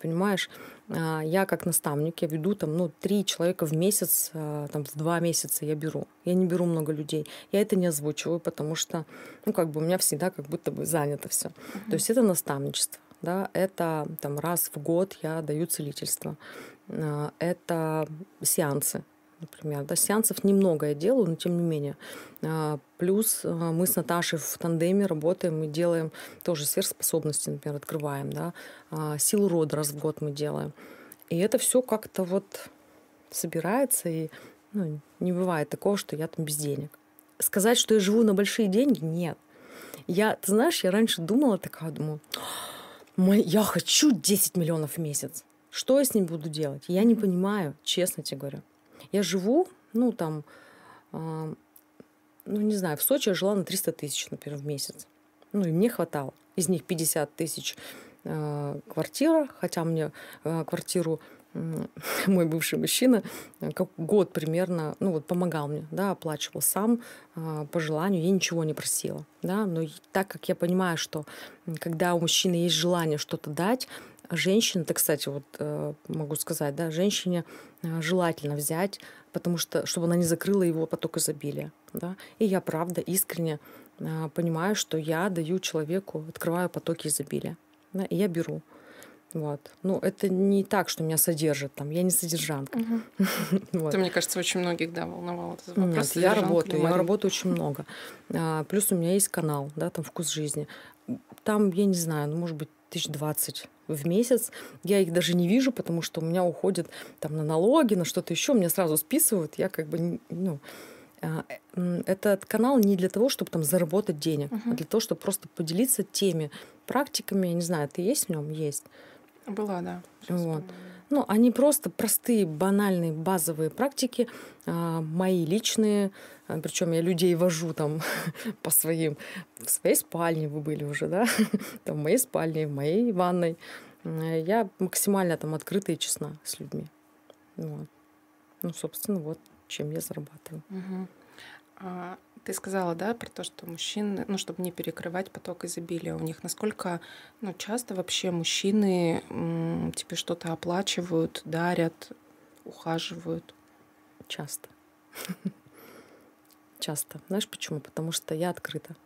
Понимаешь? А, я как наставник, я веду там, ну, три человека в месяц, а, там, в два месяца я беру. Я не беру много людей. Я это не озвучиваю, потому что, ну, как бы у меня всегда как будто бы занято все. Uh-huh. То есть это наставничество да, это там раз в год я даю целительство. А, это сеансы, например. Да, сеансов немного я делаю, но тем не менее. А, плюс а, мы с Наташей в тандеме работаем, мы делаем тоже сверхспособности, например, открываем, да, силу рода раз в год мы делаем. И это все как-то вот собирается, и ну, не бывает такого, что я там без денег. Сказать, что я живу на большие деньги, нет. Я, ты знаешь, я раньше думала такая, думаю, я хочу 10 миллионов в месяц. Что я с ним буду делать? Я не понимаю, честно тебе говорю. Я живу, ну, там, э, ну, не знаю, в Сочи я жила на 300 тысяч, например, в месяц. Ну, и мне хватало. Из них 50 тысяч э, квартира, хотя мне э, квартиру мой бывший мужчина э, как год примерно, ну вот помогал мне, да, оплачивал сам э, по желанию, я ничего не просила, да, но так как я понимаю, что когда у мужчины есть желание что-то дать, женщина, это, кстати, вот э, могу сказать, да, женщине желательно взять, потому что, чтобы она не закрыла его поток изобилия, да, и я, правда, искренне понимаю, что я даю человеку, открываю потоки изобилия, да, и я беру, вот. Ну, это не так, что меня содержит там. Я не содержанка. Угу. вот. Это, мне кажется, очень многих, да, волновало этот вопрос. Нет, я работаю, я работаю очень много. А, плюс у меня есть канал, да, там «Вкус жизни». Там, я не знаю, ну, может быть, тысяч двадцать в месяц. Я их даже не вижу, потому что у меня уходит там на налоги, на что-то еще. Меня сразу списывают. Я как бы, ну, а, этот канал не для того, чтобы там заработать денег, uh-huh. а для того, чтобы просто поделиться теми практиками. Я не знаю, ты есть в нем? Есть. Была, да. вот. Ну, они просто простые, банальные, базовые практики, а, мои личные. А, Причем я людей вожу там по своим, в своей спальне вы были уже, да, там в моей спальне, в моей ванной. Я максимально там открыта и честна с людьми. Вот. Ну, собственно, вот чем я зарабатываю. Угу. А, ты сказала, да, про то, что мужчины, ну, чтобы не перекрывать поток изобилия у них, насколько, ну, часто вообще мужчины м, тебе что-то оплачивают, дарят, ухаживают? Часто. Часто. Знаешь почему? Потому что я открыта.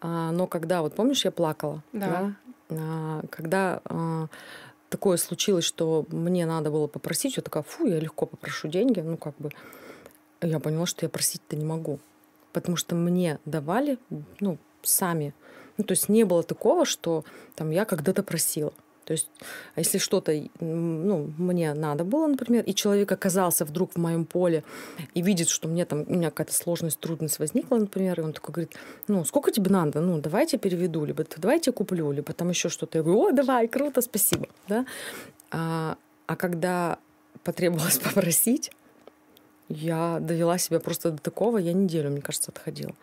А, но когда, вот помнишь, я плакала, да, да? А, когда а, такое случилось, что мне надо было попросить, я такая, фу, я легко попрошу деньги, ну как бы, я поняла, что я просить-то не могу, потому что мне давали, ну, сами. Ну, то есть не было такого, что там я когда-то просила. То есть, а если что-то ну, мне надо было, например, и человек оказался вдруг в моем поле и видит, что мне там, у меня какая-то сложность, трудность возникла, например, и он такой говорит, ну, сколько тебе надо? Ну, давайте переведу, либо давайте куплю, либо там еще что-то. Я говорю, о, давай, круто, спасибо. Да? А, а когда потребовалось попросить, я довела себя просто до такого, я неделю, мне кажется, отходила.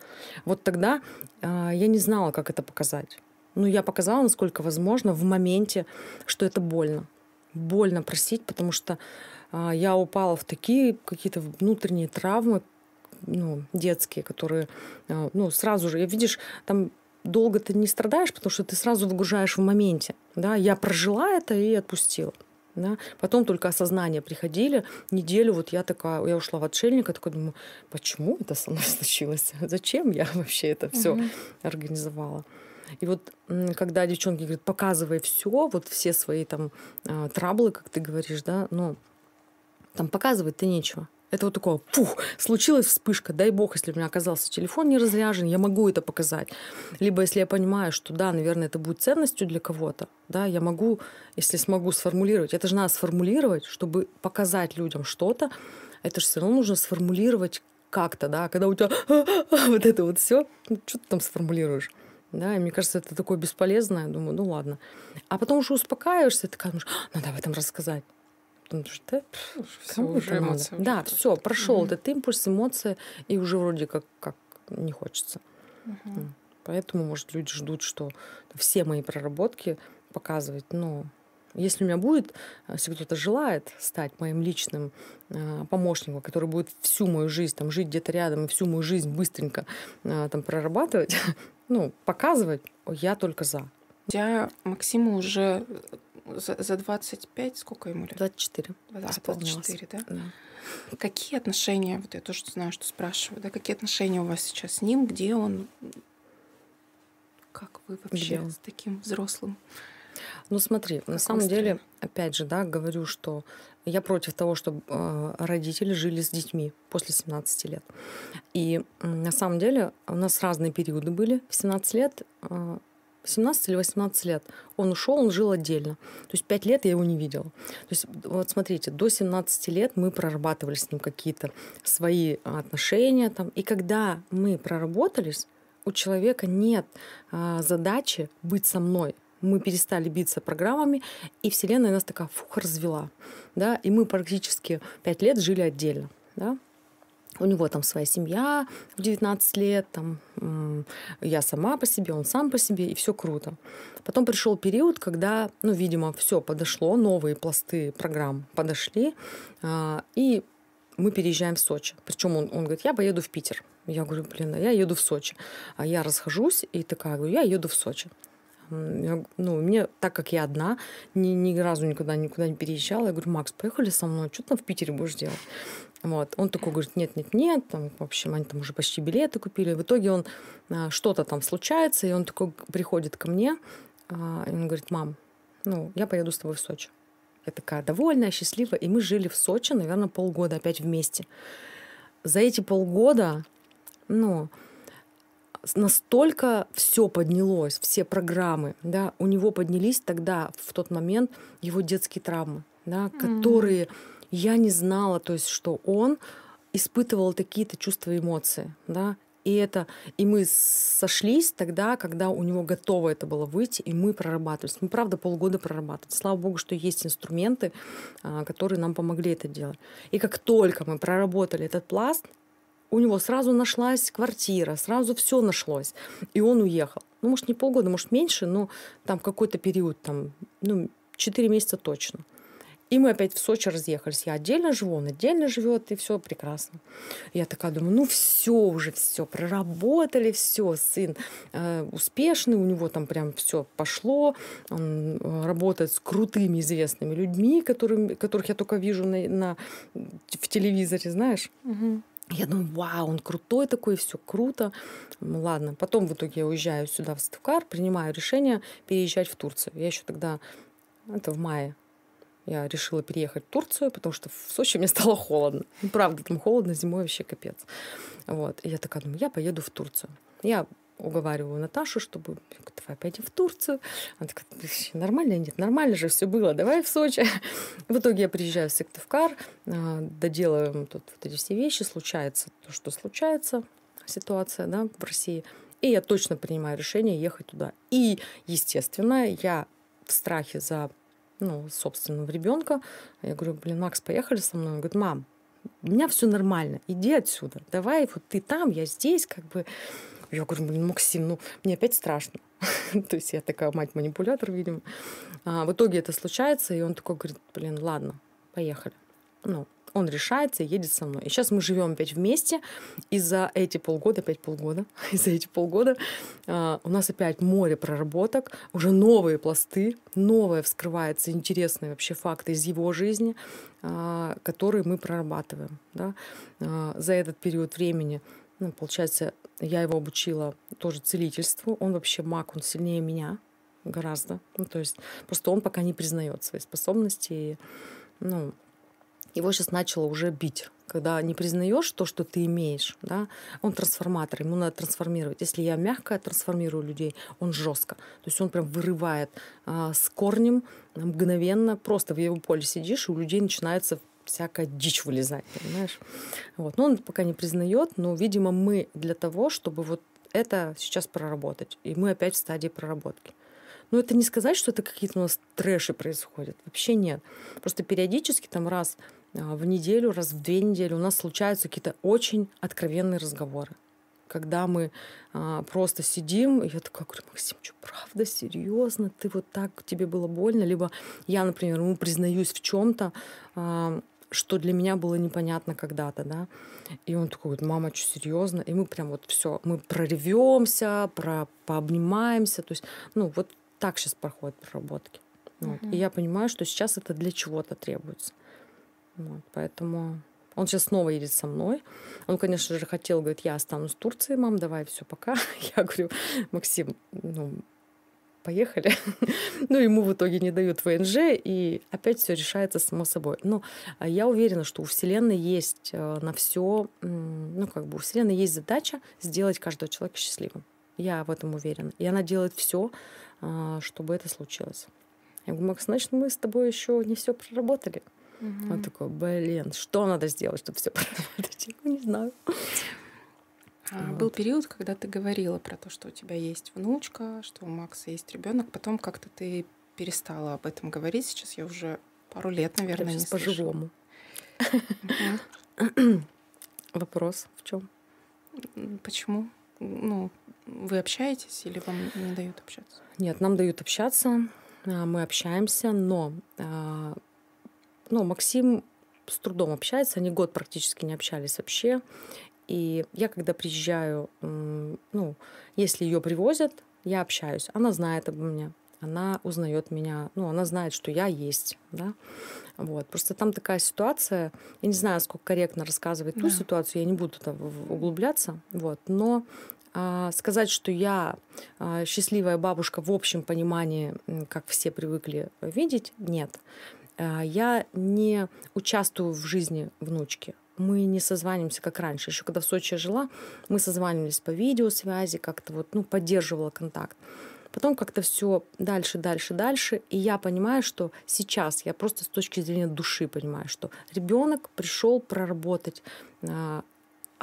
Вот тогда а, я не знала, как это показать. Ну, я показала, насколько возможно, в моменте, что это больно. Больно просить, потому что а, я упала в такие какие-то внутренние травмы, ну, детские, которые, а, ну, сразу же, видишь, там долго ты не страдаешь, потому что ты сразу выгружаешь в моменте, да, я прожила это и отпустила. Да? Потом только осознание приходили. Неделю вот я такая, я ушла в отшельника, такой думаю, почему это со мной случилось? Зачем я вообще это все угу. организовала? И вот когда девчонки говорят, показывай все, вот все свои там а, траблы, как ты говоришь, да, но там показывать-то нечего. Это вот такое, пух, случилась вспышка, дай бог, если у меня оказался телефон не разряжен, я могу это показать. Либо если я понимаю, что да, наверное, это будет ценностью для кого-то, да, я могу, если смогу сформулировать, это же надо сформулировать, чтобы показать людям что-то, это же все равно нужно сформулировать как-то, да, когда у тебя вот это вот все, ну, что ты там сформулируешь? Да, и мне кажется, это такое бесполезное. Думаю, ну ладно. А потом уже успокаиваешься, ты думаешь, «А, надо об этом рассказать. Потому что да, все уже эмоции. Да, все, прошел угу. этот импульс, эмоции, и уже вроде как, как не хочется. Угу. Поэтому, может, люди ждут, что все мои проработки показывать, ну, если у меня будет, если кто-то желает стать моим личным э, помощником, который будет всю мою жизнь там жить где-то рядом и всю мою жизнь быстренько э, там прорабатывать, ну, показывать, я только за. Тебя Максиму уже за, за 25, сколько ему лет? 24. А, 24, да? да? Какие отношения, вот я тоже знаю, что спрашиваю, да, какие отношения у вас сейчас с ним, где он, как вы вообще где? с таким взрослым? Ну смотри, как на самом деле, опять же, да, говорю, что я против того, чтобы э, родители жили с детьми после 17 лет. И на самом деле у нас разные периоды были. В 17 лет, 17 э, или 18 лет он ушел, он жил отдельно. То есть 5 лет я его не видела. То есть вот смотрите, до 17 лет мы прорабатывали с ним какие-то свои отношения. Там, и когда мы проработались, у человека нет а, задачи быть со мной мы перестали биться программами, и Вселенная нас такая фух развела. Да? И мы практически пять лет жили отдельно. Да? У него там своя семья в 19 лет, там, я сама по себе, он сам по себе, и все круто. Потом пришел период, когда, ну, видимо, все подошло, новые пласты программ подошли, а, и мы переезжаем в Сочи. Причем он, он говорит, я поеду в Питер. Я говорю, блин, а я еду в Сочи. А я расхожусь и такая говорю, я еду в Сочи. Ну, мне, так как я одна, ни, ни разу никуда, никуда не переезжала, я говорю, Макс, поехали со мной, что ты там в Питере будешь делать? Вот. Он такой говорит, нет, нет, нет, там, в общем, они там уже почти билеты купили. В итоге он а, что-то там случается, и он такой приходит ко мне, а, и он говорит, мам, ну, я поеду с тобой в Сочи. Я такая довольная, счастливая. И мы жили в Сочи, наверное, полгода опять вместе. За эти полгода, ну, настолько все поднялось, все программы, да, у него поднялись тогда, в тот момент, его детские травмы, да, mm-hmm. которые я не знала, то есть, что он испытывал такие-то чувства и эмоции, да, и это, и мы сошлись тогда, когда у него готово это было выйти, и мы прорабатывались. Мы, правда, полгода прорабатывали. Слава богу, что есть инструменты, а, которые нам помогли это делать. И как только мы проработали этот пласт, у него сразу нашлась квартира, сразу все нашлось, и он уехал. Ну, может, не полгода, может, меньше, но там какой-то период, там, ну, 4 месяца точно. И мы опять в Сочи разъехались. Я отдельно живу, он отдельно живет, и все прекрасно. Я такая думаю, ну все уже, все, проработали, все, сын э, успешный, у него там прям все пошло, он э, работает с крутыми известными людьми, которым, которых я только вижу на, на, в телевизоре, знаешь. Угу. Я думаю, вау, он крутой такой, все круто. Ну, ладно. Потом в итоге я уезжаю сюда в Ставкар, принимаю решение переезжать в Турцию. Я еще тогда, это в мае я решила переехать в Турцию, потому что в Сочи мне стало холодно. Ну, правда, там холодно, зимой вообще капец. Вот. И я такая думаю, я поеду в Турцию. Я уговариваю Наташу, чтобы давай пойдем в Турцию. Она такая, нормально? Нет, нормально же все было, давай в Сочи. В итоге я приезжаю в Сыктывкар, а, доделаем тут вот эти все вещи, случается то, что случается, ситуация да, в России. И я точно принимаю решение ехать туда. И, естественно, я в страхе за ну, собственного ребенка. Я говорю, блин, Макс, поехали со мной? Он говорит, мам, у меня все нормально, иди отсюда, давай, вот ты там, я здесь, как бы. Я говорю, блин, Максим, ну, мне опять страшно. То есть я такая мать-манипулятор, видимо. А, в итоге это случается, и он такой говорит, блин, ладно, поехали. Ну, он решается и едет со мной. И сейчас мы живем опять вместе, и за эти полгода, опять полгода, и за эти полгода э, у нас опять море проработок, уже новые пласты, новые вскрываются интересные вообще факты из его жизни, э, которые мы прорабатываем. Да? Э, за этот период времени, ну, получается, я его обучила тоже целительству, он вообще маг, он сильнее меня гораздо. Ну, то есть просто он пока не признает свои способности. И, ну, его сейчас начало уже бить. Когда не признаешь то, что ты имеешь, да, он трансформатор, ему надо трансформировать. Если я мягко трансформирую людей, он жестко. То есть он прям вырывает а, с корнем мгновенно, просто в его поле сидишь, и у людей начинается всякая дичь вылезать, понимаешь? Вот. Но он пока не признает, но, видимо, мы для того, чтобы вот это сейчас проработать. И мы опять в стадии проработки. Но это не сказать, что это какие-то у нас трэши происходят. Вообще нет. Просто периодически там раз а, в неделю, раз в две недели у нас случаются какие-то очень откровенные разговоры. Когда мы а, просто сидим, и я такая говорю, Максим, что, правда, серьезно, ты вот так, тебе было больно? Либо я, например, ему признаюсь в чем-то, а, что для меня было непонятно когда-то, да. И он такой, говорит, мама, что серьезно? И мы прям вот все, мы проревемся, про, пообнимаемся. То есть, ну, вот так сейчас проходят проработки. Вот. Uh-huh. И я понимаю, что сейчас это для чего-то требуется. Вот, поэтому он сейчас снова едет со мной. Он, конечно же, хотел, говорит, я останусь в Турции, мам, давай, все, пока. Я говорю, Максим, ну, поехали. ну, ему в итоге не дают ВНЖ, и опять все решается само собой. Но а, я уверена, что у Вселенной есть э, на все, ну, как бы у Вселенной есть задача сделать каждого человека счастливым. Я в этом уверена. И она делает все, а, чтобы это случилось. Я говорю, Макс, значит, мы с тобой еще не все проработали. Угу. Он такой, блин, что надо сделать, чтобы все проработать? Я не знаю. А, вот. Был период, когда ты говорила про то, что у тебя есть внучка, что у Макса есть ребенок. Потом как-то ты перестала об этом говорить. Сейчас я уже пару лет, наверное, не по-живому. Вопрос в чем? Почему? Ну, вы общаетесь или вам не дают общаться? Нет, нам дают общаться, а, мы общаемся, но а, ну, Максим с трудом общается, они год практически не общались вообще. И я, когда приезжаю, ну, если ее привозят, я общаюсь. Она знает обо мне, она узнает меня, ну, она знает, что я есть, да. Вот. Просто там такая ситуация, я не знаю, сколько корректно рассказывать да. ту ситуацию, я не буду туда углубляться, вот, но а, сказать, что я а, счастливая бабушка в общем понимании, как все привыкли видеть, нет. А, я не участвую в жизни внучки. Мы не созваниваемся, как раньше. Еще когда в Сочи жила, мы созванивались по видеосвязи, как-то вот, ну, поддерживала контакт. Потом как-то все дальше, дальше, дальше. И я понимаю, что сейчас я просто с точки зрения души понимаю, что ребенок пришел проработать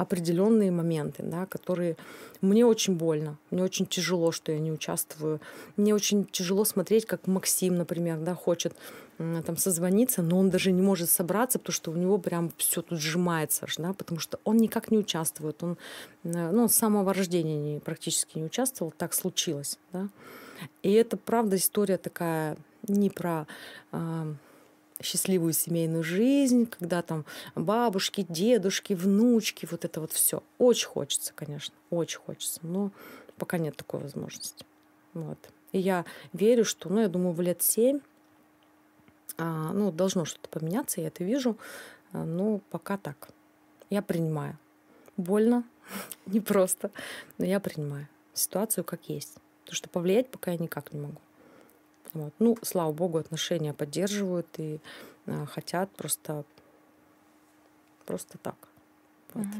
определенные моменты, да, которые мне очень больно, мне очень тяжело, что я не участвую. Мне очень тяжело смотреть, как Максим, например, да, хочет там созвониться, но он даже не может собраться, потому что у него прям все тут сжимается, да, потому что он никак не участвует. Он, э, ну, с самого рождения не, практически не участвовал, так случилось. Да. И это, правда, история такая не про э, счастливую семейную жизнь, когда там бабушки, дедушки, внучки, вот это вот все. Очень хочется, конечно, очень хочется, но пока нет такой возможности. Вот. И я верю, что, ну, я думаю, в лет семь, а, ну, должно что-то поменяться, я это вижу, а, но пока так. Я принимаю. Больно, непросто, но я принимаю ситуацию как есть. Потому что повлиять пока я никак не могу. Вот. Ну, слава богу, отношения поддерживают и э, хотят просто, просто так. Вот. Угу.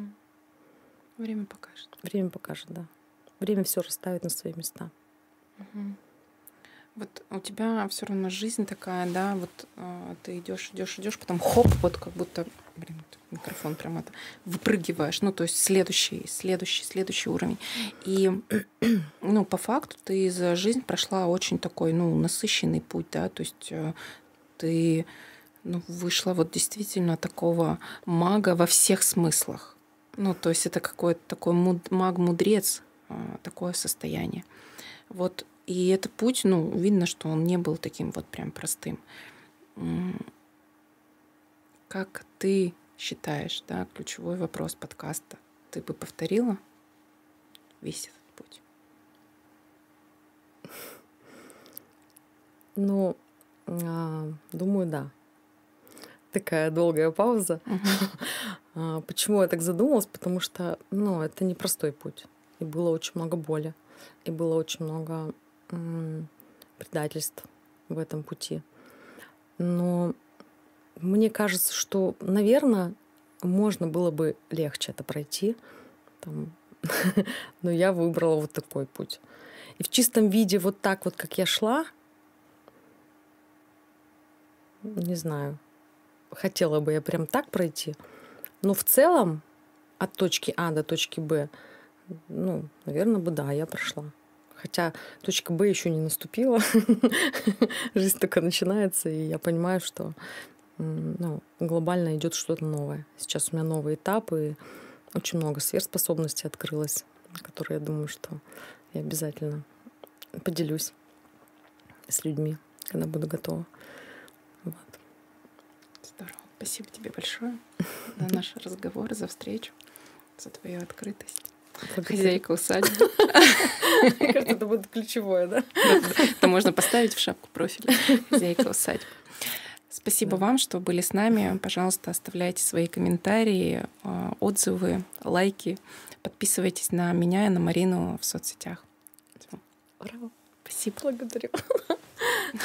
Время покажет. Время покажет, да. Время все расставит на свои места. Угу. Вот у тебя все равно жизнь такая, да, вот э, ты идешь, идешь, идешь, потом хоп, вот как будто, блин, микрофон прям это выпрыгиваешь, ну то есть следующий, следующий, следующий уровень. И, ну по факту ты за жизнь прошла очень такой, ну насыщенный путь, да, то есть э, ты ну, вышла вот действительно такого мага во всех смыслах. Ну, то есть это какой-то такой маг-мудрец, э, такое состояние. Вот и это путь, ну, видно, что он не был таким вот прям простым. Как ты считаешь, да, ключевой вопрос подкаста, ты бы повторила весь этот путь? Ну, а, думаю, да. Такая долгая пауза. Uh-huh. Почему я так задумалась? Потому что, ну, это непростой путь. И было очень много боли. И было очень много предательств в этом пути. Но мне кажется, что, наверное, можно было бы легче это пройти. Там. Но я выбрала вот такой путь. И в чистом виде, вот так вот, как я шла, не знаю, хотела бы я прям так пройти. Но в целом от точки А до точки Б, ну, наверное, бы да, я прошла. Хотя точка Б еще не наступила. Жизнь только начинается, и я понимаю, что ну, глобально идет что-то новое. Сейчас у меня новый этап, и очень много сверхспособностей открылось, которые я думаю, что я обязательно поделюсь с людьми, когда буду готова. Вот. Здорово. Спасибо тебе большое за наш разговор, за встречу, за твою открытость. Хозяйка усадьбы. Мне кажется, это будет ключевое, да? Это можно поставить в шапку профиля. Хозяйка усадьбы. Спасибо вам, что были с нами. Пожалуйста, оставляйте свои комментарии, а, отзывы, лайки. Подписывайтесь на меня и на Марину в соцсетях. Браво. Спасибо. Благодарю.